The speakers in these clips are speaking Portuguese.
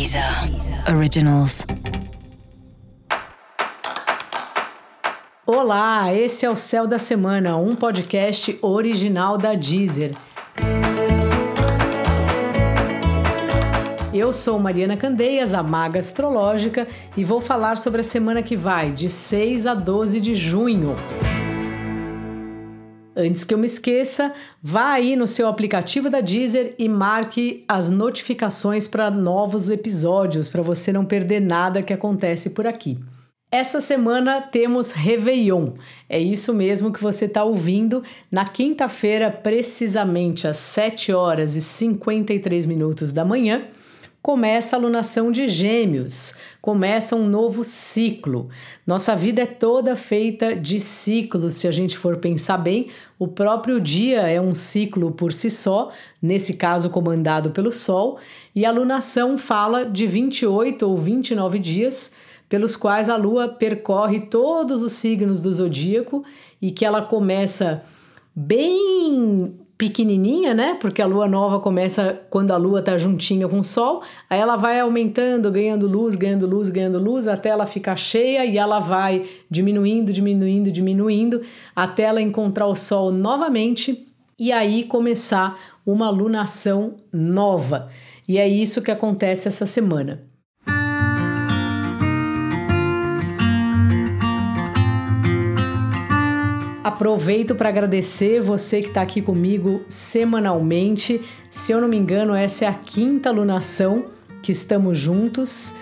Deezer Originals. Olá, esse é o Céu da Semana, um podcast original da Deezer. Eu sou Mariana Candeias, a maga astrológica, e vou falar sobre a semana que vai, de 6 a 12 de junho. Antes que eu me esqueça, vá aí no seu aplicativo da Deezer e marque as notificações para novos episódios, para você não perder nada que acontece por aqui. Essa semana temos Réveillon. É isso mesmo que você está ouvindo. Na quinta-feira, precisamente às 7 horas e 53 minutos da manhã, começa a lunação de Gêmeos, começa um novo ciclo. Nossa vida é toda feita de ciclos, se a gente for pensar bem. O próprio dia é um ciclo por si só, nesse caso comandado pelo Sol, e a lunação fala de 28 ou 29 dias pelos quais a Lua percorre todos os signos do zodíaco e que ela começa bem pequenininha, né? Porque a lua nova começa quando a lua tá juntinha com o sol, aí ela vai aumentando, ganhando luz, ganhando luz, ganhando luz, até ela ficar cheia e ela vai diminuindo, diminuindo, diminuindo, até ela encontrar o sol novamente e aí começar uma lunação nova. E é isso que acontece essa semana. Aproveito para agradecer você que está aqui comigo semanalmente. Se eu não me engano, essa é a quinta lunação que estamos juntos.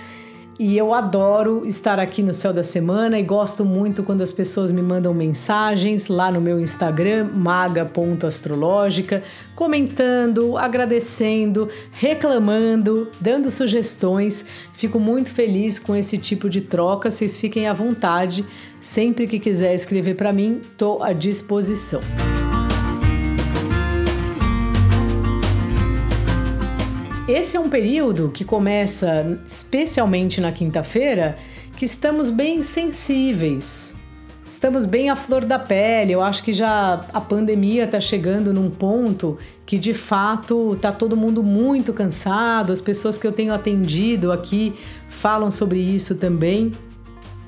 E eu adoro estar aqui no Céu da Semana e gosto muito quando as pessoas me mandam mensagens lá no meu Instagram, maga.astrológica, comentando, agradecendo, reclamando, dando sugestões. Fico muito feliz com esse tipo de troca. Vocês fiquem à vontade. Sempre que quiser escrever para mim, estou à disposição. Esse é um período que começa especialmente na quinta-feira, que estamos bem sensíveis. Estamos bem à flor da pele. Eu acho que já a pandemia está chegando num ponto que de fato está todo mundo muito cansado. As pessoas que eu tenho atendido aqui falam sobre isso também.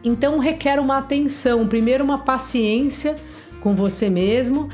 Então requer uma atenção, primeiro uma paciência com você mesmo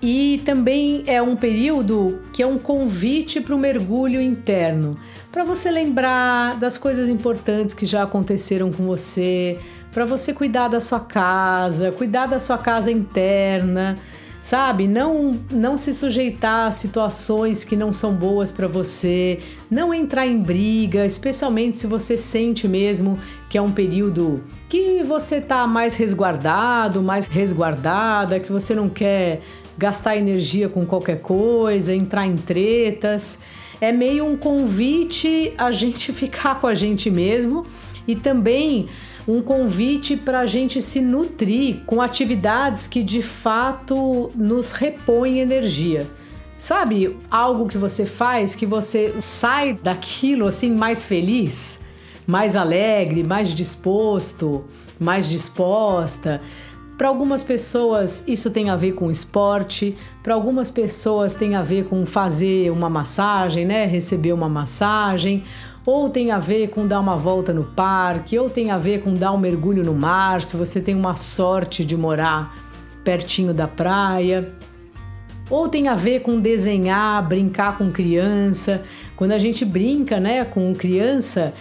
e também é um período que é um convite para o mergulho interno, para você lembrar das coisas importantes que já aconteceram com você, para você cuidar da sua casa, cuidar da sua casa interna, sabe? Não não se sujeitar a situações que não são boas para você, não entrar em briga, especialmente se você sente mesmo que é um período que você tá mais resguardado, mais resguardada, que você não quer gastar energia com qualquer coisa, entrar em tretas. É meio um convite a gente ficar com a gente mesmo e também um convite para a gente se nutrir com atividades que de fato nos repõem energia. Sabe, algo que você faz que você sai daquilo assim mais feliz, mais alegre, mais disposto, mais disposta. Para algumas pessoas isso tem a ver com esporte, para algumas pessoas tem a ver com fazer uma massagem, né? Receber uma massagem, ou tem a ver com dar uma volta no parque, ou tem a ver com dar um mergulho no mar, se você tem uma sorte de morar pertinho da praia. Ou tem a ver com desenhar, brincar com criança. Quando a gente brinca, né, com criança,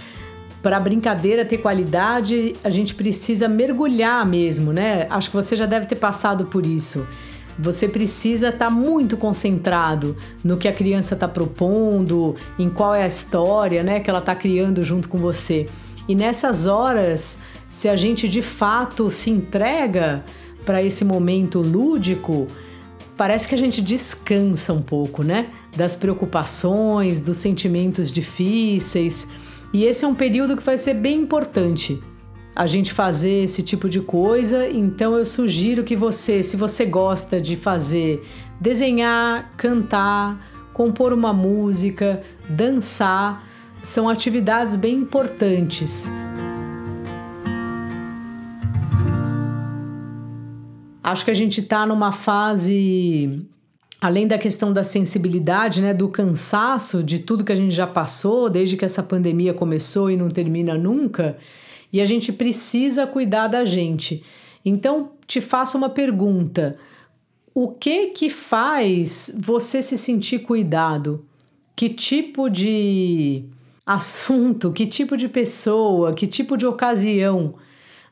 para a brincadeira ter qualidade, a gente precisa mergulhar mesmo, né? Acho que você já deve ter passado por isso. Você precisa estar tá muito concentrado no que a criança está propondo, em qual é a história, né, que ela está criando junto com você. E nessas horas, se a gente de fato se entrega para esse momento lúdico, parece que a gente descansa um pouco, né? Das preocupações, dos sentimentos difíceis. E esse é um período que vai ser bem importante a gente fazer esse tipo de coisa. Então eu sugiro que você, se você gosta de fazer, desenhar, cantar, compor uma música, dançar, são atividades bem importantes. Acho que a gente está numa fase além da questão da sensibilidade, né, do cansaço de tudo que a gente já passou desde que essa pandemia começou e não termina nunca, e a gente precisa cuidar da gente. Então, te faço uma pergunta: o que que faz você se sentir cuidado? Que tipo de assunto, que tipo de pessoa, que tipo de ocasião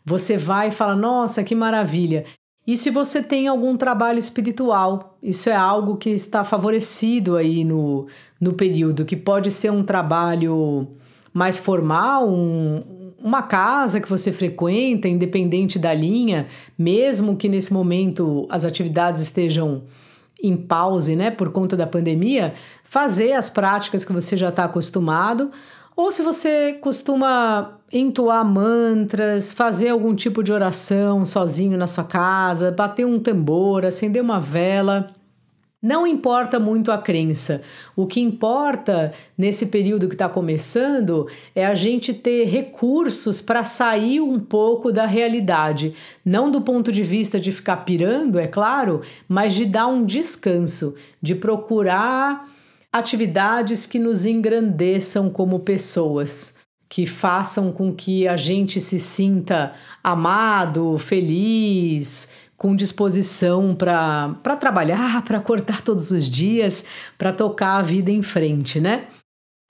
você vai e fala: "Nossa, que maravilha". E se você tem algum trabalho espiritual, isso é algo que está favorecido aí no, no período, que pode ser um trabalho mais formal, um, uma casa que você frequenta, independente da linha, mesmo que nesse momento as atividades estejam em pause, né, por conta da pandemia, fazer as práticas que você já está acostumado, ou se você costuma entoar mantras, fazer algum tipo de oração sozinho na sua casa, bater um tambor, acender uma vela. Não importa muito a crença. O que importa nesse período que está começando é a gente ter recursos para sair um pouco da realidade. Não do ponto de vista de ficar pirando, é claro, mas de dar um descanso, de procurar atividades que nos engrandeçam como pessoas, que façam com que a gente se sinta amado, feliz, com disposição para trabalhar, para acordar todos os dias, para tocar a vida em frente, né?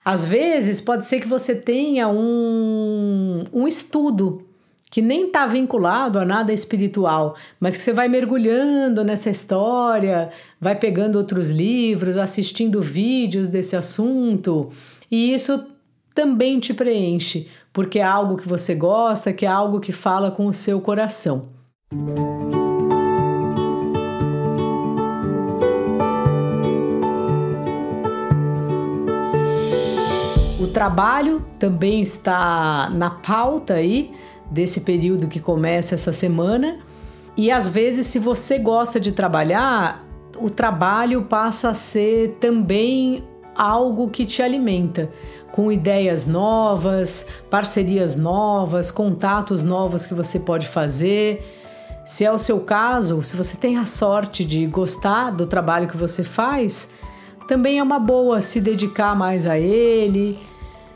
Às vezes pode ser que você tenha um, um estudo que nem está vinculado a nada espiritual, mas que você vai mergulhando nessa história, vai pegando outros livros, assistindo vídeos desse assunto, e isso também te preenche, porque é algo que você gosta, que é algo que fala com o seu coração. O trabalho também está na pauta aí desse período que começa essa semana. E às vezes, se você gosta de trabalhar, o trabalho passa a ser também algo que te alimenta, com ideias novas, parcerias novas, contatos novos que você pode fazer. Se é o seu caso, se você tem a sorte de gostar do trabalho que você faz, também é uma boa se dedicar mais a ele,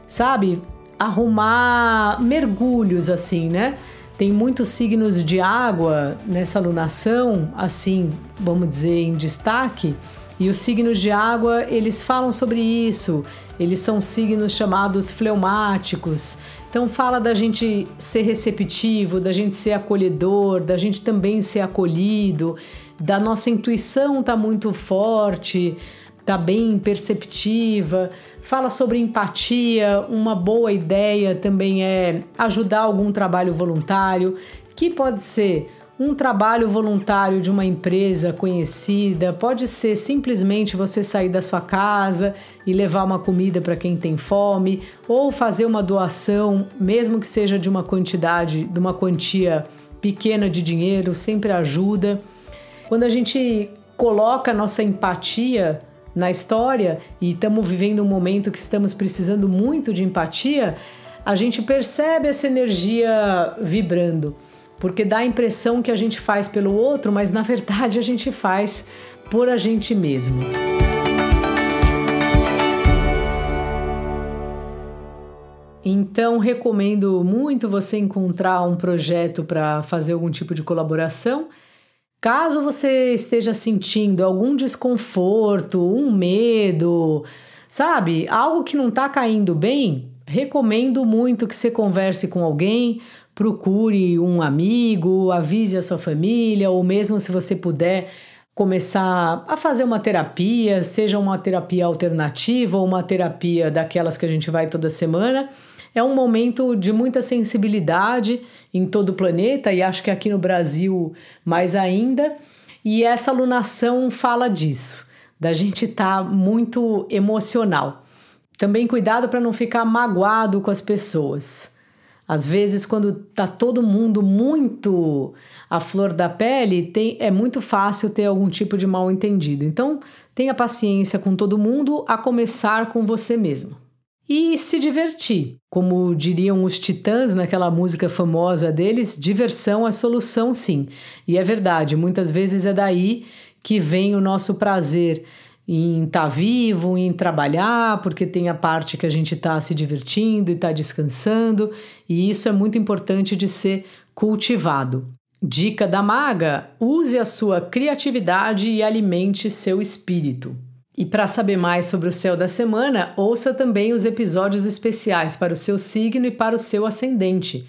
sabe? arrumar mergulhos assim, né? Tem muitos signos de água nessa alunação, assim, vamos dizer, em destaque. E os signos de água, eles falam sobre isso. Eles são signos chamados fleumáticos. Então fala da gente ser receptivo, da gente ser acolhedor, da gente também ser acolhido, da nossa intuição tá muito forte, tá bem perceptiva fala sobre empatia. Uma boa ideia também é ajudar algum trabalho voluntário, que pode ser um trabalho voluntário de uma empresa conhecida, pode ser simplesmente você sair da sua casa e levar uma comida para quem tem fome, ou fazer uma doação, mesmo que seja de uma quantidade, de uma quantia pequena de dinheiro, sempre ajuda. Quando a gente coloca nossa empatia na história e estamos vivendo um momento que estamos precisando muito de empatia, a gente percebe essa energia vibrando, porque dá a impressão que a gente faz pelo outro, mas na verdade a gente faz por a gente mesmo. Então, recomendo muito você encontrar um projeto para fazer algum tipo de colaboração Caso você esteja sentindo algum desconforto, um medo, sabe, algo que não está caindo bem, recomendo muito que você converse com alguém, procure um amigo, avise a sua família, ou mesmo se você puder começar a fazer uma terapia, seja uma terapia alternativa ou uma terapia daquelas que a gente vai toda semana é um momento de muita sensibilidade em todo o planeta e acho que aqui no Brasil mais ainda. E essa alunação fala disso, da gente estar tá muito emocional. Também cuidado para não ficar magoado com as pessoas. Às vezes, quando tá todo mundo muito à flor da pele, tem, é muito fácil ter algum tipo de mal entendido. Então, tenha paciência com todo mundo, a começar com você mesmo e se divertir. Como diriam os Titãs naquela música famosa deles, diversão é solução sim. E é verdade, muitas vezes é daí que vem o nosso prazer em estar tá vivo, em trabalhar, porque tem a parte que a gente está se divertindo e está descansando, e isso é muito importante de ser cultivado. Dica da maga: use a sua criatividade e alimente seu espírito. E para saber mais sobre o céu da semana, ouça também os episódios especiais para o seu signo e para o seu ascendente.